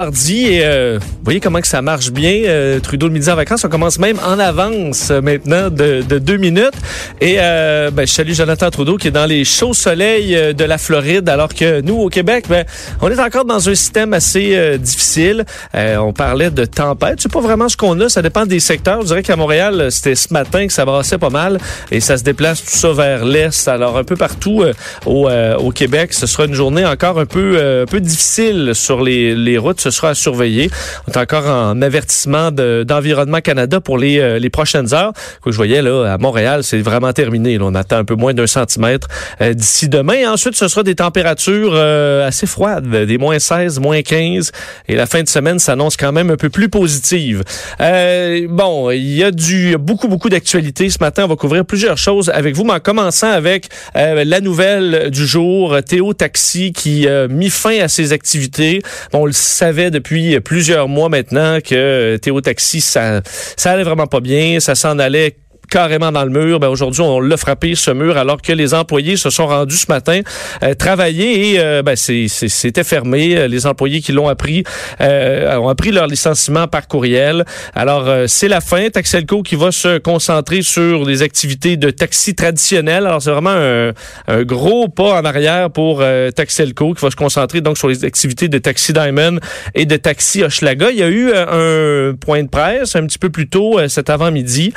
Mardi et euh, vous voyez comment que ça marche bien. Euh, Trudeau le midi en vacances, on commence même en avance euh, maintenant de, de, deux minutes. Et euh, ben, je salue Jonathan Trudeau qui est dans les chauds soleils euh, de la Floride, alors que nous au Québec, ben, on est encore dans un système assez difficile. on parlait de tempête, c'est pas vraiment ce qu'on a, ça dépend des secteurs. Je dirais qu'à Montréal, c'était ce matin que ça brassait pas mal et ça se déplace tout ça vers l'est. Alors un peu partout au, au Québec, ce sera une journée encore un peu un peu difficile sur les, les routes sera à surveiller. On est encore en avertissement d'Environnement Canada pour les, euh, les prochaines heures. Que je voyais là à Montréal, c'est vraiment terminé. on attend un peu moins d'un centimètre euh, d'ici demain. Ensuite, ce sera des températures euh, assez froides, des moins 16, moins 15. Et la fin de semaine s'annonce quand même un peu plus positive. bon, il y a du beaucoup, beaucoup d'actualités ce matin. On va couvrir plusieurs choses avec vous, mais en commençant avec la nouvelle du jour, Théo Taxi qui mis fin à ses activités. on le savait depuis plusieurs mois maintenant que Théo Taxi, ça, ça allait vraiment pas bien, ça s'en allait carrément dans le mur. Ben aujourd'hui, on l'a frappé ce mur alors que les employés se sont rendus ce matin euh, travailler et euh, ben, c'était fermé. Les employés qui l'ont appris euh, ont appris leur licenciement par courriel. Alors c'est la fin. Taxelco qui va se concentrer sur les activités de taxi traditionnelles. Alors c'est vraiment un, un, gros pas en arrière pour Taxelco qui va se concentrer donc sur les activités de taxi Diamond et de taxi Hochelaga. Il y a eu un point de presse un petit peu plus tôt cet avant-midi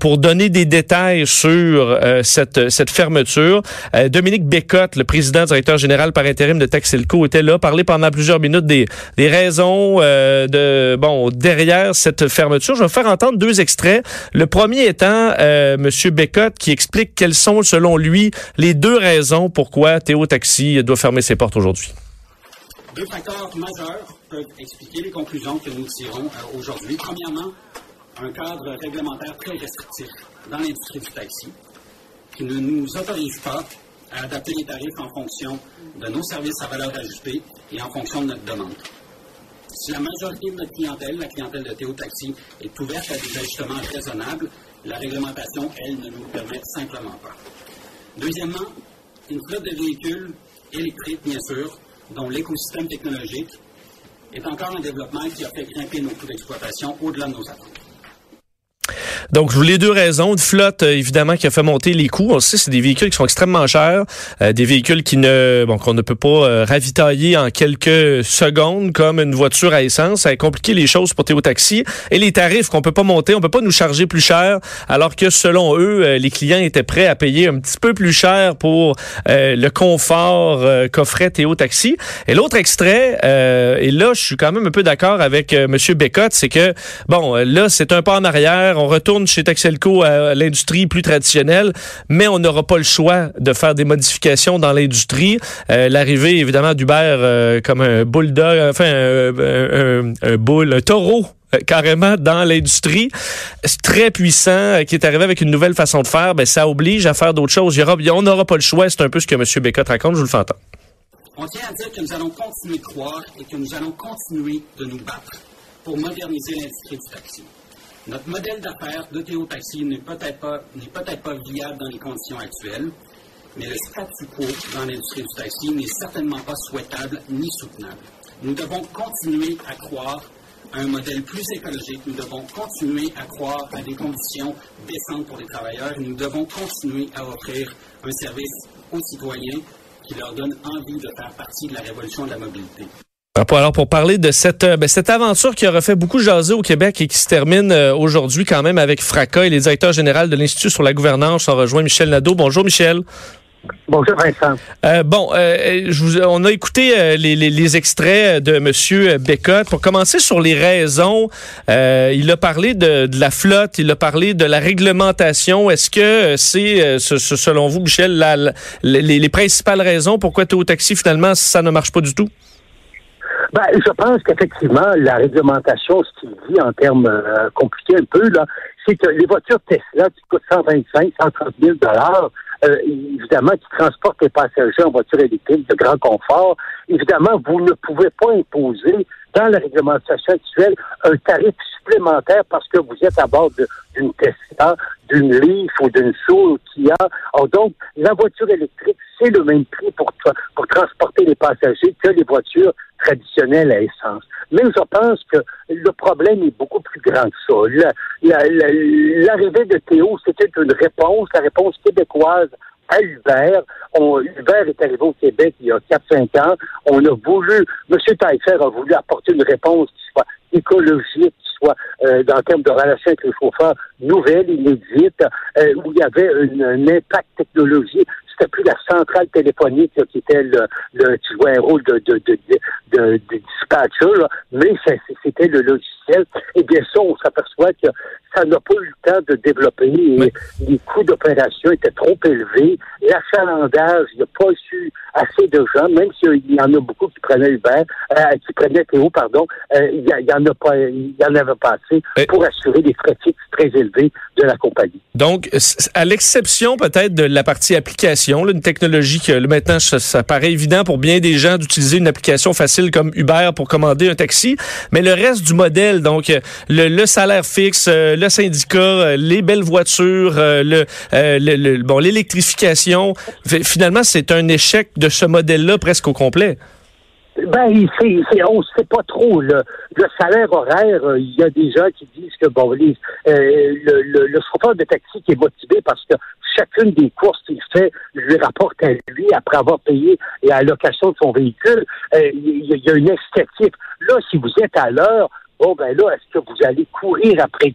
pour donner des détails sur euh, cette, cette fermeture. Euh, Dominique Bécotte, le président directeur général par intérim de Taxilco, était là, parler pendant plusieurs minutes des, des raisons euh, de bon derrière cette fermeture. Je vais faire entendre deux extraits. Le premier étant Monsieur Bécotte qui explique quelles sont selon lui les deux raisons pourquoi Théo Taxi doit fermer ses portes aujourd'hui. Deux facteurs majeurs peuvent expliquer les conclusions que nous tirons aujourd'hui. Premièrement, un cadre réglementaire très restrictif dans l'industrie du taxi qui ne nous autorise pas à adapter les tarifs en fonction de nos services à valeur ajoutée et en fonction de notre demande. Si la majorité de notre clientèle, la clientèle de Théo Taxi, est ouverte à des ajustements raisonnables, la réglementation, elle, ne nous permet simplement pas. Deuxièmement, une flotte de véhicules électriques, bien sûr, dont l'écosystème technologique est encore en développement qui a fait grimper nos coûts d'exploitation au-delà de nos attentes. Donc, les deux raisons. Une flotte, euh, évidemment, qui a fait monter les coûts. On sait, c'est des véhicules qui sont extrêmement chers, euh, des véhicules qui ne, bon, qu'on ne peut pas euh, ravitailler en quelques secondes comme une voiture à essence. Ça a compliqué les choses pour Théo Taxi. Et les tarifs qu'on peut pas monter, on peut pas nous charger plus cher, alors que selon eux, les clients étaient prêts à payer un petit peu plus cher pour le confort qu'offrait Théo Taxi. Et l'autre extrait, et là, je suis quand même un peu d'accord avec Monsieur Bécotte, c'est que, bon, là, c'est un pas en arrière. On retourne chez Taxelco à l'industrie plus traditionnelle, mais on n'aura pas le choix de faire des modifications dans l'industrie. Euh, l'arrivée, évidemment, d'Uber euh, comme un bulldog, enfin, un, un, boule, un taureau euh, carrément dans l'industrie, très puissant, qui est arrivé avec une nouvelle façon de faire, ben, ça oblige à faire d'autres choses. On n'aura pas le choix. C'est un peu ce que M. Bécotte raconte. Je vous le fais entendre. On tient à dire que nous allons continuer de croire et que nous allons continuer de nous battre pour moderniser l'industrie du taxi. Notre modèle d'affaires de Théo Taxi n'est peut-être pas, peut pas viable dans les conditions actuelles, mais le statu quo dans l'industrie du taxi n'est certainement pas souhaitable ni soutenable. Nous devons continuer à croire à un modèle plus écologique. Nous devons continuer à croire à des conditions décentes pour les travailleurs. Nous devons continuer à offrir un service aux citoyens qui leur donne envie de faire partie de la révolution de la mobilité. Alors pour parler de cette euh, ben, cette aventure qui aura fait beaucoup jaser au Québec et qui se termine euh, aujourd'hui quand même avec fracas et les directeurs généraux de l'Institut sur la gouvernance ont rejoint Michel Nadeau. Bonjour Michel. Bonjour Vincent. Euh, bon, je on a écouté les, les, extraits de Monsieur Bécotte. Pour commencer sur les raisons, il a parlé de, de, la flotte, il a parlé de la réglementation. Est-ce que c'est, selon vous, Michel, la, les, les, principales raisons pourquoi Théo Taxi finalement ça ne marche pas du tout? Ben, je pense qu'effectivement, la réglementation, ce qu'il dit en termes euh, compliqués un peu, là, c'est que les voitures Tesla qui coûtent 125, 130 000 dollars, euh, évidemment, qui transportent les passagers en voiture électrique de grand confort, évidemment, vous ne pouvez pas imposer dans la réglementation actuelle un tarif supplémentaire parce que vous êtes à bord d'une Tesla, d'une Leaf ou d'une Soul Kia. Alors donc, la voiture électrique, c'est le même prix pour, pour transporter les passagers que les voitures traditionnelles à essence. Mais je pense que le problème est beaucoup plus grand que ça. L'arrivée de Théo, c'était une réponse, la réponse québécoise à Uber. On, est arrivé au Québec il y a 4-5 ans. On a voulu, M. Taillefer a voulu apporter une réponse qui soit écologique, qui soit euh, dans le terme de relation avec les chauffeurs nouvelle, inédite, euh, où il y avait un impact technologique plus la centrale téléphonique qui était le, le, tu vois un rôle de, de, de, de, dispatcher, mais c'était le logiciel. Et bien ça, on s'aperçoit que ça n'a pas eu le temps de développer et les coûts d'opération étaient trop élevés. L'achalandage, il n'y a pas eu assez de gens, même s'il y en a beaucoup qui prenaient Uber, euh, qui prenaient Théo, pardon, euh, il y, en a pas, il y en avait pas assez pour assurer des frais fixes très élevés de la compagnie. Donc, à l'exception peut-être de la partie application, une technologie que maintenant ça, paraît évident pour bien des gens d'utiliser une application facile comme Uber pour commander un taxi, mais le reste du modèle, donc le, salaire fixe, euh, le syndicat, euh, les belles voitures, euh, le, bon l'électrification, finalement c'est un échec de ce modèle-là presque au complet. Ben, c'est, on ne sait pas trop. Le, salaire horaire, euh, il y a des gens qui disent que bon, euh, le, chauffeur de taxi qui est motivé parce que chacune des courses qu'il fait lui rapporte à lui après avoir payé à location de son véhicule, euh, il, y a, une esthétique. Là, si vous êtes à l'heure, bon ben là, est-ce que vous allez courir après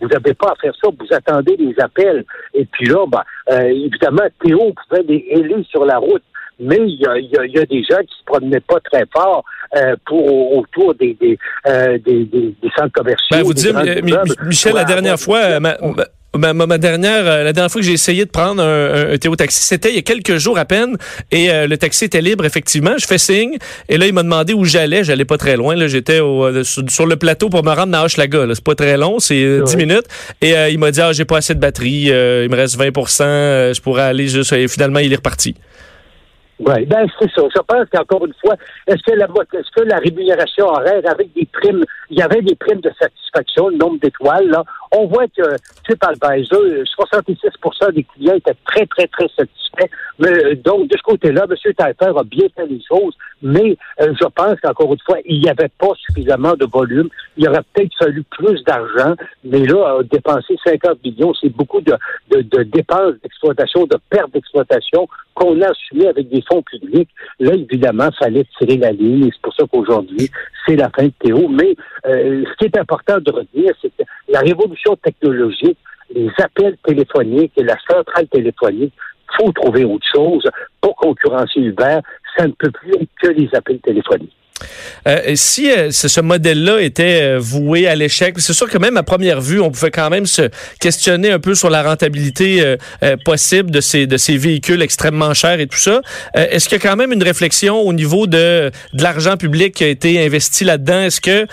Vous n'avez pas à faire ça, vous attendez les appels. Et puis là, ben, évidemment, Théo pouvait les héler sur la route mais il y a, y a, des gens qui se promenaient pas très fort euh, pour autour des des, euh, des, des, centres commerciaux. Ben, vous dites, Michel, la dernière fois, Ma, ma, dernière, euh, la dernière fois que j'ai essayé de prendre un, un, Théo taxi, c'était il y a quelques jours à peine, et le taxi était libre effectivement. Je fais signe, et là il m'a demandé où j'allais. J'allais pas très loin. Là, j'étais sur, le plateau pour me rendre à Hochelaga. C'est pas très long, c'est 10 minutes. Et il m'a dit ah j'ai pas assez de batterie, il me reste 20 je pourrais aller juste. Et finalement il est reparti. Oui, ben c'est ça. Je pense qu'encore une fois, est-ce que la est-ce que la rémunération horaire avec des primes, il y avait des primes de satisfaction, le nombre d'étoiles, là. On voit que TripAdvisor, 66% des clients étaient très, très, très satisfaits. Mais, euh, donc, de ce côté-là, M. Taillefer a bien fait les choses, mais euh, je pense qu'encore une fois, il n'y avait pas suffisamment de volume. Il aurait peut-être fallu plus d'argent, mais là, dépenser 50 millions, c'est beaucoup de, de, de dépenses d'exploitation, de pertes d'exploitation qu'on a assumé avec des fonds publics. Là, évidemment, fallait tirer la ligne et c'est pour ça qu'aujourd'hui, c'est la fin de Théo. Mais euh, ce qui est important de retenir, c'est que la révolution technologique, les appels téléphoniques et la centrale téléphonique, faut trouver autre chose pour concurrencer Uber. Ça ne peut plus être que les appels téléphoniques. Euh, si euh, ce modèle-là était euh, voué à l'échec, c'est sûr que même à première vue, on pouvait quand même se questionner un peu sur la rentabilité possible de ces de ces véhicules extrêmement chers et tout ça. Est-ce qu'il y a quand même une réflexion au niveau de de l'argent public qui a été investi là-dedans? Est-ce que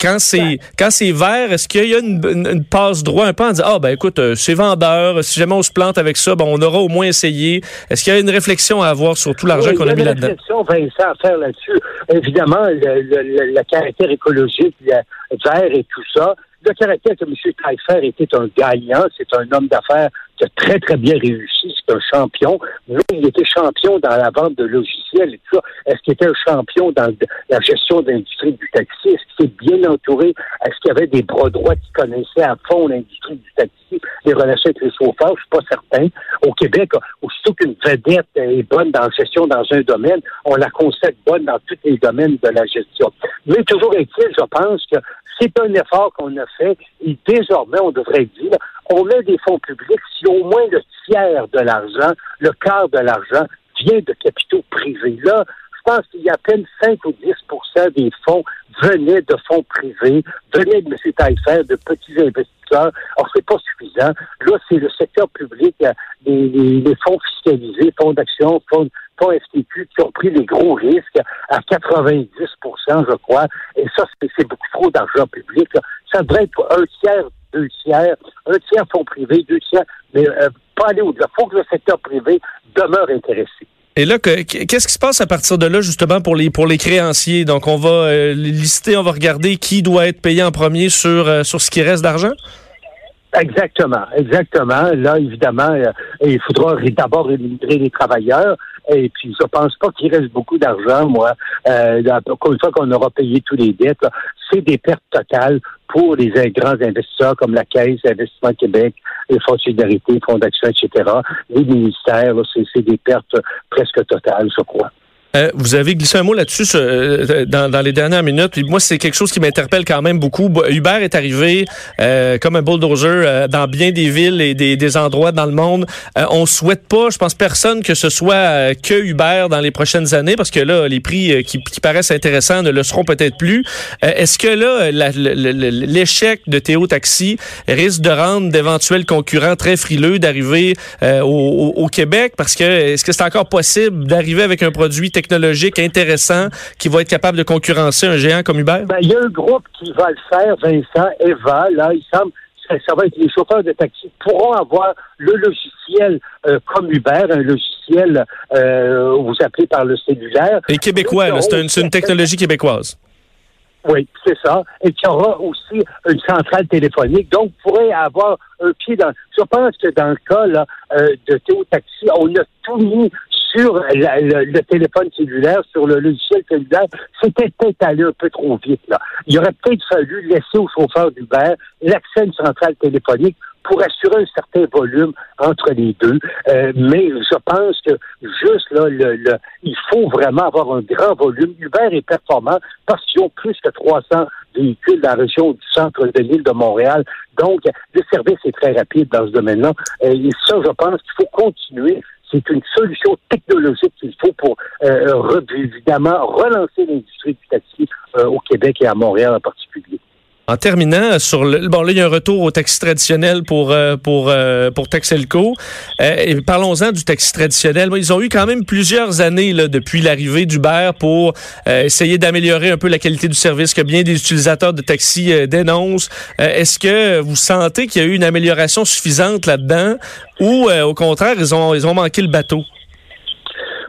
quand c'est quand c'est vert, est-ce qu'il y a une, une, passe droit un peu en disant ah ben écoute c'est vendeur, si jamais on se plante avec ça, ben on aura au moins essayé. Est-ce qu'il y a une réflexion à avoir sur tout l'argent qu'on a mis là-dedans Il y a une réflexion, à faire là-dessus. Évidemment le, caractère écologique, le vert et tout ça. Le caractère que M. Taillefer était un gagnant, c'est un homme d'affaires très, très bien réussi, c'est un champion, mais il était champion dans la vente de logiciels et tout ça. Est-ce qu'il était un champion dans la gestion de l'industrie du taxi? Est-ce qu'il était bien entouré? Est-ce qu'il y avait des bras droits qui connaissaient à fond l'industrie du taxi, les relations avec les chauffeurs? Je suis pas certain. Au Québec, aussitôt qu'une vedette est bonne dans la gestion dans un domaine, on la consacre bonne dans tous les domaines de la gestion. Mais toujours est-il, je pense que c'est un effort qu'on a fait et désormais, on devrait dire, on met des fonds publics si au moins le tiers de l'argent, le quart de l'argent vient de capitaux privés. Là, je pense qu'il y a à peine 5 ou 10% des fonds venaient de fonds privés, venaient de M. Taillefer, de petits investisseurs. Alors, c'est pas suffisant. Là, c'est le secteur public, les, les, fonds fiscalisés, fonds d'action, fonds fonds FTQ qui ont pris les gros risques à 90% je crois. Et ça, c'est beaucoup trop d'argent public. Ça devrait être un tiers, deux tiers, un tiers fonds privés, deux tiers, mais euh, pas aller au-delà. Il faut que le secteur privé demeure intéressé. Et là, qu'est-ce qui se passe à partir de là, justement, pour les pour les créanciers? Donc, on va euh, lister, on va regarder qui doit être payé en premier sur, euh, sur ce qui reste d'argent? Exactement, exactement. Là, évidemment, euh, il faudra d'abord rémunérer les travailleurs. Et puis, je pense pas qu'il reste beaucoup d'argent, moi. Euh, une fois qu'on aura payé tous les dettes, c'est des pertes totales pour les grands investisseurs comme la Caisse, Investissement Québec, les Fonds de solidarité, Fonds d'action, etc. Les ministères, c'est des pertes presque totales, je crois. Euh, vous avez glissé un mot là-dessus euh, dans, dans, les dernières minutes. moi, c'est quelque chose qui m'interpelle quand même beaucoup. Uber est arrivé euh, comme un bulldozer dans bien des villes et des, des endroits dans le monde. on souhaite pas, je pense, personne que ce soit que Uber dans les prochaines années, parce que là, les prix qui, qui paraissent intéressants ne le seront peut-être plus. Est-ce que là, l'échec de Théo Taxi risque de rendre d'éventuels concurrents très frileux d'arriver au, au, Québec? Parce que est-ce que c'est encore possible d'arriver avec un produit technologique intéressant qui va être capable de concurrencer un géant comme Uber? Ben, il y a un groupe qui va le faire, Vincent, Eva, là, il semble ça, va être les chauffeurs de taxi pourront avoir le logiciel euh, comme Uber, un logiciel euh, vous appelez par le cellulaire. Et québécois, c'est une, une, technologie québécoise. Oui, c'est ça. Et qui aura aussi une centrale téléphonique. Donc, vous pourrez avoir un pied dans. Je pense que dans le cas là, euh, de Théo Taxi, on a tout mis sur le, téléphone cellulaire, sur le logiciel cellulaire, c'était peut-être allé un peu trop vite. Là. Il aurait peut-être fallu laisser au chauffeur d'Uber l'accès à une centrale téléphonique pour assurer un certain volume entre les deux. Euh, mais je pense que juste là, le, il faut vraiment avoir un grand volume. Uber est performant parce qu'ils ont plus que 300 véhicules dans la région du centre de l'île de Montréal. Donc, le service est très rapide dans ce domaine-là. Et ça, je pense qu'il faut continuer c'est une solution technologique qu'il faut pour euh, évidemment relancer l'industrie du taxi euh, au Québec et à Montréal en particulier. En terminant sur le bon là il y a un retour au taxi traditionnel pour euh, pour euh, pour. Euh, parlons-en du taxi traditionnel. Ils ont eu quand même plusieurs années depuis l'arrivée d'Uber pour essayer d'améliorer un peu la qualité du service que bien des utilisateurs de taxi dénoncent. Est-ce que vous sentez qu'il y a eu une amélioration suffisante là-dedans ou au contraire ils ont ils ont manqué le bateau?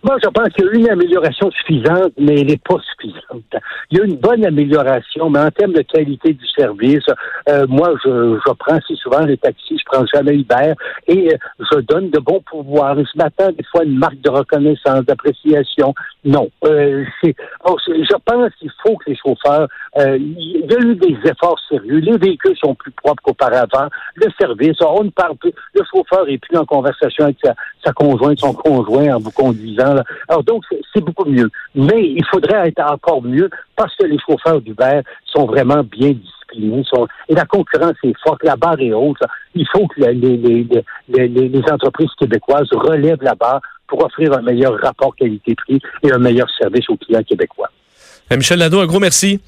Moi, je pense qu'il y a eu une amélioration suffisante, mais elle n'est pas suffisante. Il y a une bonne amélioration, mais en termes de qualité du service, euh, moi, je, je prends si souvent les taxis, je prends jamais Uber, et euh, je donne de bons pouvoirs. Et ce matin, des fois, une marque de reconnaissance, d'appréciation. Non. Euh, c'est, oh, je pense qu'il faut que les chauffeurs, euh, il y a eu des efforts sérieux. Les véhicules sont plus propres qu'auparavant. Le service, on ne parle plus. Le chauffeur est plus en conversation avec sa, conjointe, son conjoint en vous conduisant. Alors donc, c'est beaucoup mieux. Mais il faudrait être encore mieux parce que les chauffeurs d'Uber sont vraiment bien disciplinés. et la concurrence est forte, la barre est haute. Il faut que les, entreprises québécoises relèvent la barre pour offrir un meilleur rapport qualité-prix et un meilleur service aux clients québécois. Euh, Michel Lado, un gros merci.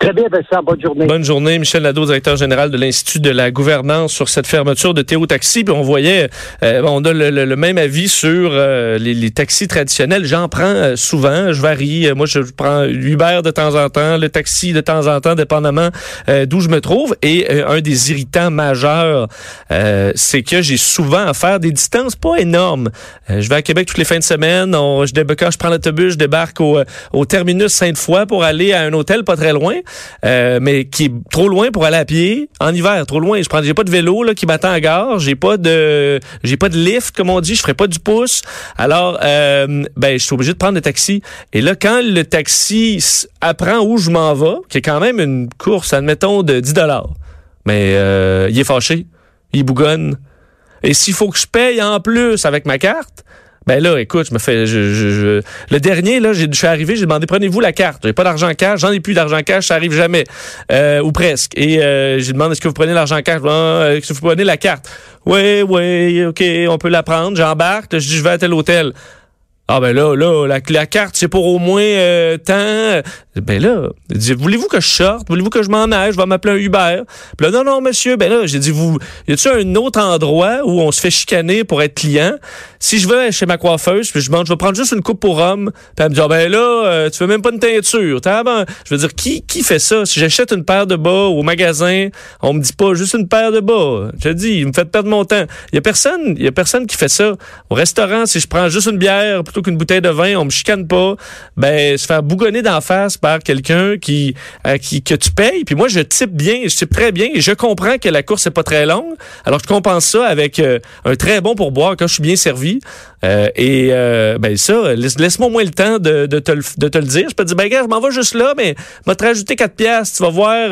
Très bien, Vincent. Bonne journée. Bonne journée. Michel Nadeau, directeur général de l'Institut de la gouvernance sur cette fermeture de Théo Taxi. Puis on voyait, euh, on a le, même avis sur euh, les, taxis traditionnels. J'en prends euh, souvent. Je varie. Moi, je prends Uber de temps en temps, le taxi de temps en temps, dépendamment d'où je me trouve. Et un des irritants majeurs, c'est que j'ai souvent à faire des distances pas énormes. je vais à Québec toutes les fins de semaine. On, je quand je prends l'autobus, je débarque au, au terminus Sainte-Foy pour aller à un hôtel pas très loin. Euh, mais qui est trop loin pour aller à pied en hiver, trop loin. Je prends, j'ai pas de vélo là qui m'attend à gare, j'ai pas de, j'ai pas de lift comme on dit, je ferai pas du pouce. Alors, euh, ben, je suis obligé de prendre le taxi. Et là, quand le taxi apprend où je m'en vais, qui est quand même une course, admettons de 10 dollars, mais euh, il est fâché, il bougonne. Et s'il faut que je paye en plus avec ma carte, ben là, écoute, je me fais. Je, je, Le dernier, là, je suis arrivé, j'ai demandé prenez-vous la carte? J'ai pas d'argent cash, j'en ai plus d'argent cash, ça arrive jamais. Euh, ou presque. Et euh, j'ai demandé est-ce que vous prenez l'argent cash? Ah, est-ce que vous prenez la carte? Oui, oui, ok, on peut la prendre. J'embarque, je dis je vais à tel hôtel. Ah ben là, là, la, carte, c'est pour au moins euh, tant. Ben là, voulez-vous que je sorte? Voulez-vous que je m'en aille? Je vais m'appeler un Uber. Non, non, monsieur. Ben là, j'ai dit, vous, y a-tu un autre endroit où on se fait chicaner pour être client? Si je vais chez ma coiffeuse, puis je demande, je vais prendre juste une coupe pour homme. Puis elle me dit, ah, ben là, euh, tu veux même pas une teinture. Ben, je veux dire, qui, qui fait ça? Si j'achète une paire de bas au magasin, on me dit pas juste une paire de bas. Je dis, il me fait perdre mon temps. Il y a personne, il y a personne qui fait ça. Au restaurant, si je prends juste une bière plutôt qu'une bouteille de vin, on me chicane pas. Ben, se faire bougonner d'en face quelqu'un qui, qui que tu payes. Puis moi, je type bien, je type très bien et je comprends que la course n'est pas très longue. Alors, je compense ça avec euh, un très bon pourboire quand je suis bien servi. Euh, et ben ça, laisse-moi moins le temps de, te, de te le dire. Je peux te dire, ben gars, je m'en vais juste là, mais je vais te rajouter 4 piastres. Tu vas voir,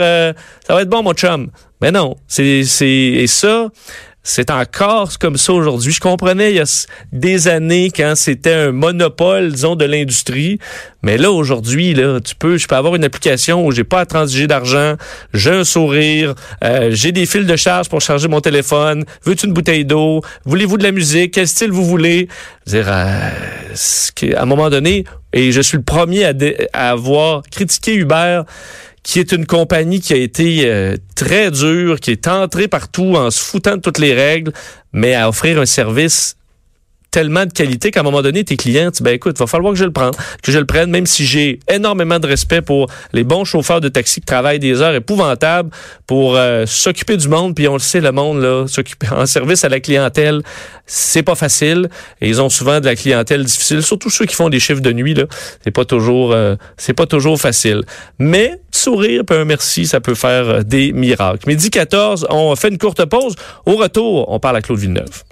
ça va être bon, mon chum. Mais non, c'est... Et ça... C'est encore comme ça aujourd'hui. Je comprenais il y a des années quand c'était un monopole, disons, de l'industrie. Mais là, aujourd'hui, là, tu peux, je peux avoir une application où j'ai pas à transiger d'argent, j'ai un sourire, euh, j'ai des fils de charge pour charger mon téléphone. Veux-tu une bouteille d'eau? Voulez-vous de la musique? Quel style vous voulez? Dire, euh, à un moment donné, et je suis le premier à, à avoir critiqué Uber qui est une compagnie qui a été euh, très dure, qui est entrée partout en se foutant de toutes les règles, mais à offrir un service tellement de qualité qu'à un moment donné, tes clients, tu, ben écoute, va falloir que je le prenne, que je le prenne, même si j'ai énormément de respect pour les bons chauffeurs de taxi qui travaillent des heures épouvantables pour euh, s'occuper du monde. Puis on le sait, le monde là, s'occuper en service à la clientèle, c'est pas facile. Ils ont souvent de la clientèle difficile, surtout ceux qui font des chiffres de nuit là. C'est pas toujours, euh, c'est pas toujours facile. Mais sourire, puis un merci, ça peut faire euh, des miracles. Midi 14, on fait une courte pause. Au retour, on parle à Claude Villeneuve.